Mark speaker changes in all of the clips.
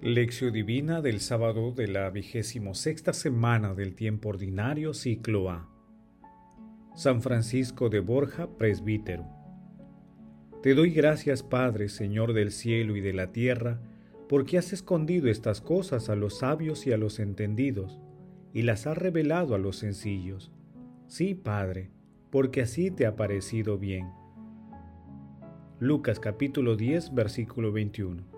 Speaker 1: Lección Divina del sábado de la vigésimo sexta semana del tiempo ordinario, ciclo A. San Francisco de Borja, presbítero. Te doy gracias, Padre, Señor del cielo y de la tierra, porque has escondido estas cosas a los sabios y a los entendidos, y las has revelado a los sencillos. Sí, Padre, porque así te ha parecido bien. Lucas capítulo 10, versículo 21.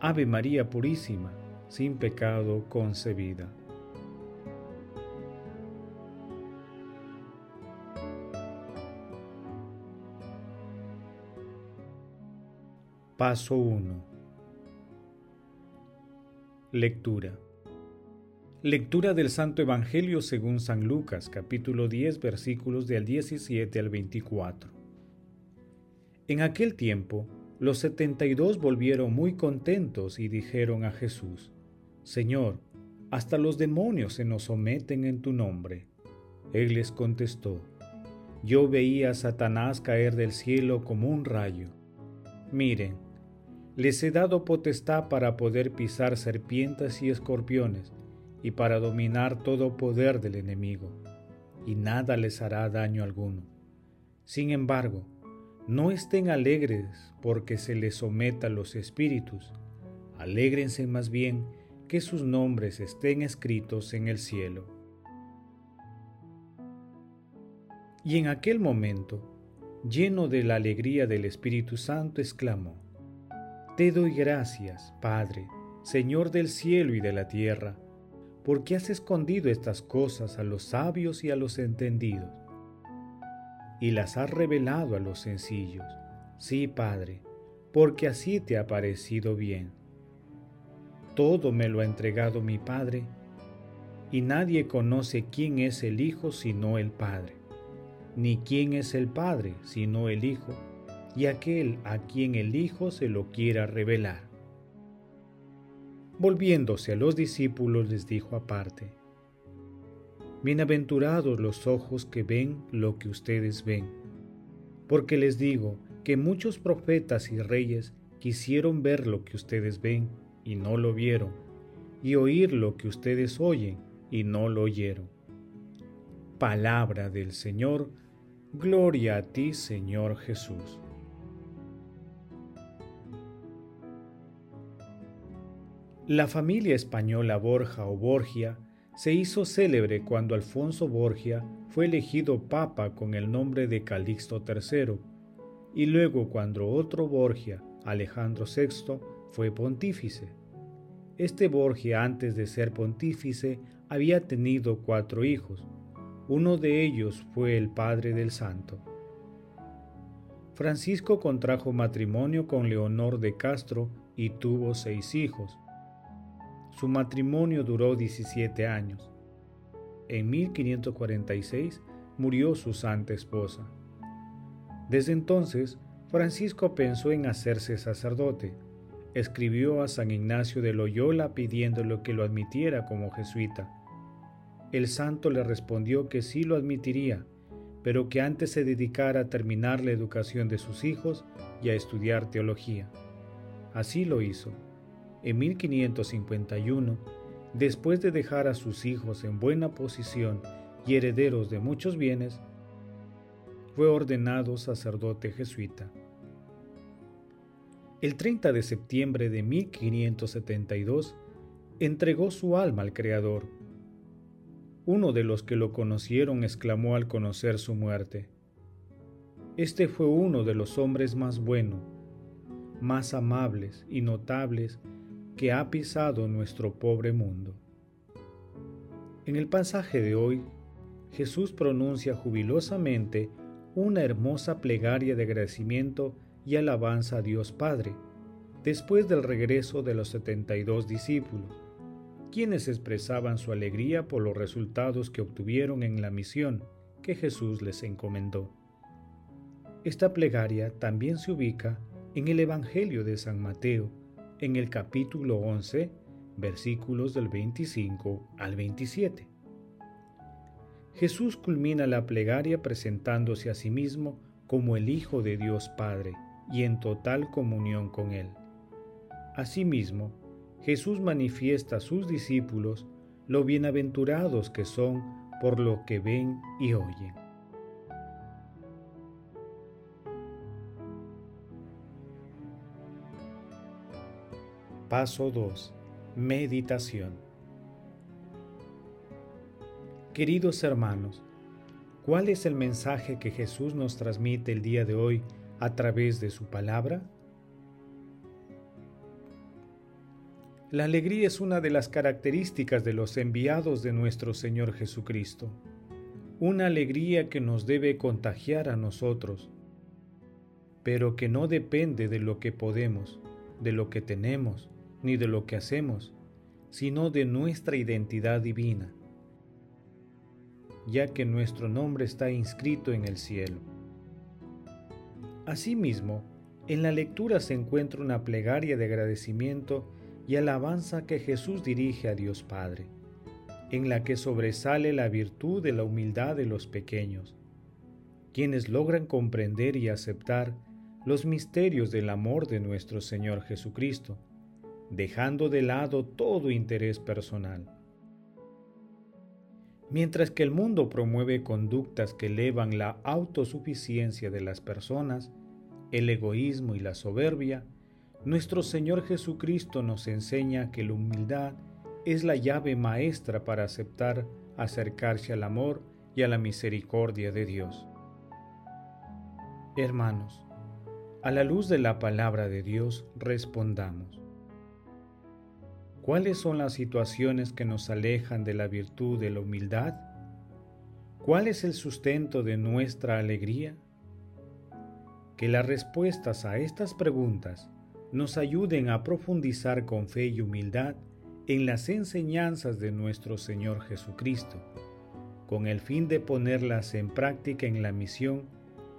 Speaker 1: Ave María Purísima, sin pecado concebida. Paso 1. Lectura. Lectura del Santo Evangelio según San Lucas, capítulo 10, versículos del 17 al 24. En aquel tiempo, los setenta y dos volvieron muy contentos y dijeron a Jesús, Señor, hasta los demonios se nos someten en tu nombre. Él les contestó, Yo veía a Satanás caer del cielo como un rayo. Miren, les he dado potestad para poder pisar serpientes y escorpiones, y para dominar todo poder del enemigo, y nada les hará daño alguno. Sin embargo, no estén alegres porque se les someta los espíritus, alégrense más bien que sus nombres estén escritos en el cielo. Y en aquel momento, lleno de la alegría del Espíritu Santo, exclamó, Te doy gracias, Padre, Señor del cielo y de la tierra, porque has escondido estas cosas a los sabios y a los entendidos y las has revelado a los sencillos. Sí, Padre, porque así te ha parecido bien. Todo me lo ha entregado mi Padre, y nadie conoce quién es el Hijo sino el Padre, ni quién es el Padre sino el Hijo, y aquel a quien el Hijo se lo quiera revelar. Volviéndose a los discípulos les dijo aparte, Bienaventurados los ojos que ven lo que ustedes ven. Porque les digo que muchos profetas y reyes quisieron ver lo que ustedes ven y no lo vieron, y oír lo que ustedes oyen y no lo oyeron. Palabra del Señor, gloria a ti Señor Jesús. La familia española Borja o Borgia se hizo célebre cuando Alfonso Borgia fue elegido papa con el nombre de Calixto III, y luego cuando otro Borgia, Alejandro VI, fue pontífice. Este Borgia antes de ser pontífice había tenido cuatro hijos, uno de ellos fue el padre del santo. Francisco contrajo matrimonio con Leonor de Castro y tuvo seis hijos. Su matrimonio duró 17 años. En 1546 murió su santa esposa. Desde entonces, Francisco pensó en hacerse sacerdote. Escribió a San Ignacio de Loyola pidiéndole que lo admitiera como jesuita. El santo le respondió que sí lo admitiría, pero que antes se dedicara a terminar la educación de sus hijos y a estudiar teología. Así lo hizo. En 1551, después de dejar a sus hijos en buena posición y herederos de muchos bienes, fue ordenado sacerdote jesuita. El 30 de septiembre de 1572 entregó su alma al Creador. Uno de los que lo conocieron exclamó al conocer su muerte, Este fue uno de los hombres más buenos, más amables y notables que ha pisado nuestro pobre mundo. En el pasaje de hoy, Jesús pronuncia jubilosamente una hermosa plegaria de agradecimiento y alabanza a Dios Padre, después del regreso de los 72 discípulos, quienes expresaban su alegría por los resultados que obtuvieron en la misión que Jesús les encomendó. Esta plegaria también se ubica en el Evangelio de San Mateo, en el capítulo 11, versículos del 25 al 27. Jesús culmina la plegaria presentándose a sí mismo como el Hijo de Dios Padre y en total comunión con Él. Asimismo, Jesús manifiesta a sus discípulos lo bienaventurados que son por lo que ven y oyen. Paso 2. Meditación. Queridos hermanos, ¿cuál es el mensaje que Jesús nos transmite el día de hoy a través de su palabra? La alegría es una de las características de los enviados de nuestro Señor Jesucristo, una alegría que nos debe contagiar a nosotros, pero que no depende de lo que podemos, de lo que tenemos, ni de lo que hacemos, sino de nuestra identidad divina, ya que nuestro nombre está inscrito en el cielo. Asimismo, en la lectura se encuentra una plegaria de agradecimiento y alabanza que Jesús dirige a Dios Padre, en la que sobresale la virtud de la humildad de los pequeños, quienes logran comprender y aceptar los misterios del amor de nuestro Señor Jesucristo, dejando de lado todo interés personal. Mientras que el mundo promueve conductas que elevan la autosuficiencia de las personas, el egoísmo y la soberbia, nuestro Señor Jesucristo nos enseña que la humildad es la llave maestra para aceptar acercarse al amor y a la misericordia de Dios. Hermanos, a la luz de la palabra de Dios respondamos. ¿Cuáles son las situaciones que nos alejan de la virtud de la humildad? ¿Cuál es el sustento de nuestra alegría? Que las respuestas a estas preguntas nos ayuden a profundizar con fe y humildad en las enseñanzas de nuestro Señor Jesucristo, con el fin de ponerlas en práctica en la misión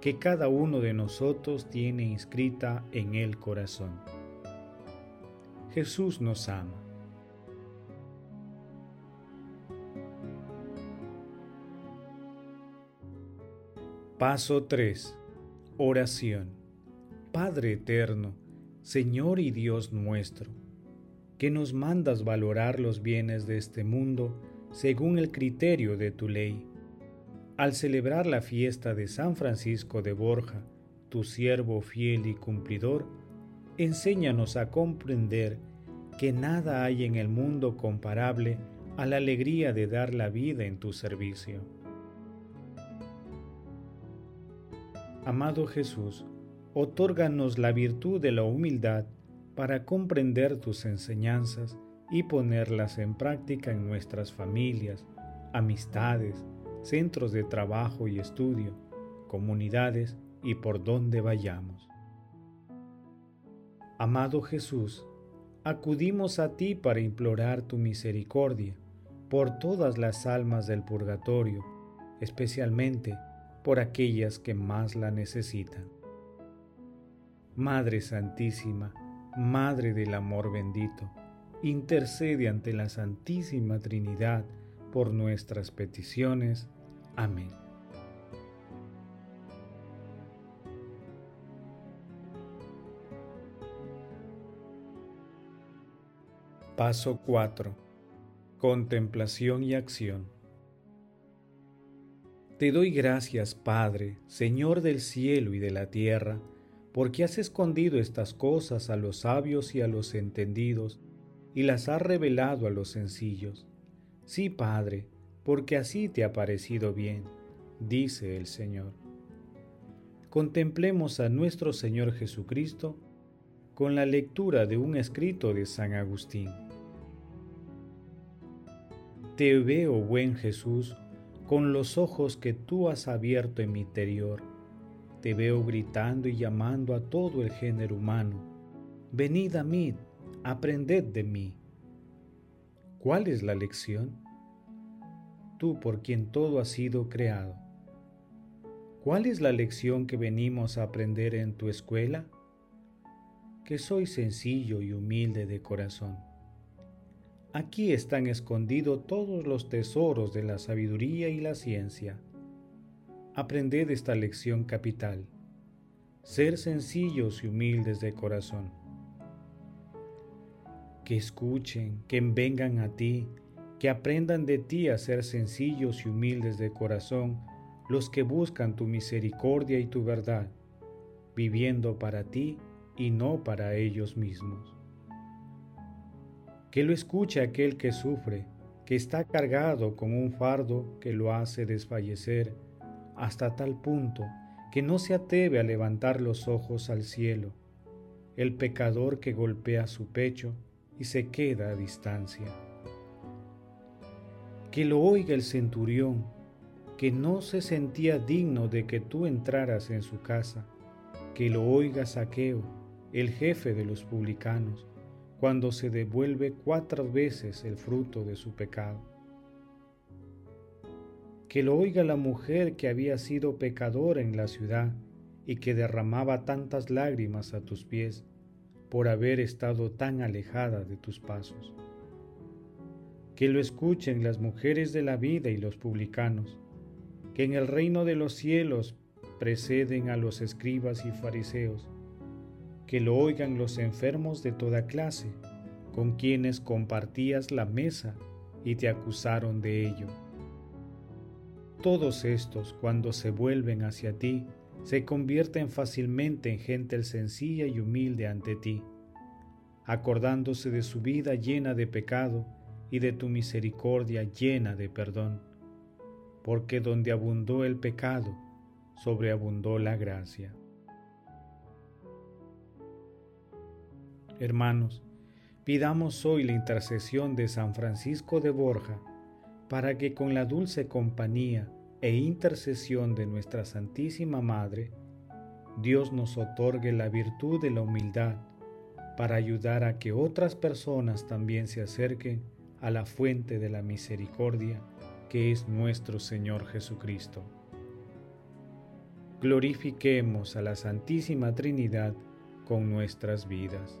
Speaker 1: que cada uno de nosotros tiene inscrita en el corazón. Jesús nos ama. Paso 3. Oración. Padre Eterno, Señor y Dios nuestro, que nos mandas valorar los bienes de este mundo según el criterio de tu ley. Al celebrar la fiesta de San Francisco de Borja, tu siervo fiel y cumplidor, enséñanos a comprender que nada hay en el mundo comparable a la alegría de dar la vida en tu servicio. Amado Jesús, otórganos la virtud de la humildad para comprender tus enseñanzas y ponerlas en práctica en nuestras familias, amistades, centros de trabajo y estudio, comunidades y por donde vayamos. Amado Jesús, acudimos a ti para implorar tu misericordia por todas las almas del purgatorio, especialmente por aquellas que más la necesitan. Madre Santísima, Madre del Amor bendito, intercede ante la Santísima Trinidad por nuestras peticiones. Amén. Paso 4. Contemplación y acción. Te doy gracias, Padre, Señor del cielo y de la tierra, porque has escondido estas cosas a los sabios y a los entendidos, y las has revelado a los sencillos. Sí, Padre, porque así te ha parecido bien, dice el Señor. Contemplemos a nuestro Señor Jesucristo con la lectura de un escrito de San Agustín. Te veo, buen Jesús, con los ojos que tú has abierto en mi interior te veo gritando y llamando a todo el género humano, Venid a mí, aprended de mí. ¿Cuál es la lección? Tú por quien todo ha sido creado. ¿Cuál es la lección que venimos a aprender en tu escuela? Que soy sencillo y humilde de corazón. Aquí están escondidos todos los tesoros de la sabiduría y la ciencia. Aprended esta lección capital. Ser sencillos y humildes de corazón que escuchen, que vengan a ti, que aprendan de ti a ser sencillos y humildes de corazón, los que buscan tu misericordia y tu verdad, viviendo para ti y no para ellos mismos. Que lo escuche aquel que sufre, que está cargado con un fardo que lo hace desfallecer hasta tal punto que no se atreve a levantar los ojos al cielo, el pecador que golpea su pecho, y se queda a distancia. Que lo oiga el centurión, que no se sentía digno de que tú entraras en su casa, que lo oiga Saqueo, el jefe de los publicanos, cuando se devuelve cuatro veces el fruto de su pecado. Que lo oiga la mujer que había sido pecadora en la ciudad y que derramaba tantas lágrimas a tus pies, por haber estado tan alejada de tus pasos. Que lo escuchen las mujeres de la vida y los publicanos, que en el reino de los cielos preceden a los escribas y fariseos, que lo oigan los enfermos de toda clase, con quienes compartías la mesa y te acusaron de ello. Todos estos, cuando se vuelven hacia ti, se convierten fácilmente en gente sencilla y humilde ante ti, acordándose de su vida llena de pecado y de tu misericordia llena de perdón, porque donde abundó el pecado, sobreabundó la gracia. Hermanos, pidamos hoy la intercesión de San Francisco de Borja para que con la dulce compañía e intercesión de nuestra Santísima Madre, Dios nos otorgue la virtud de la humildad para ayudar a que otras personas también se acerquen a la fuente de la misericordia que es nuestro Señor Jesucristo. Glorifiquemos a la Santísima Trinidad con nuestras vidas.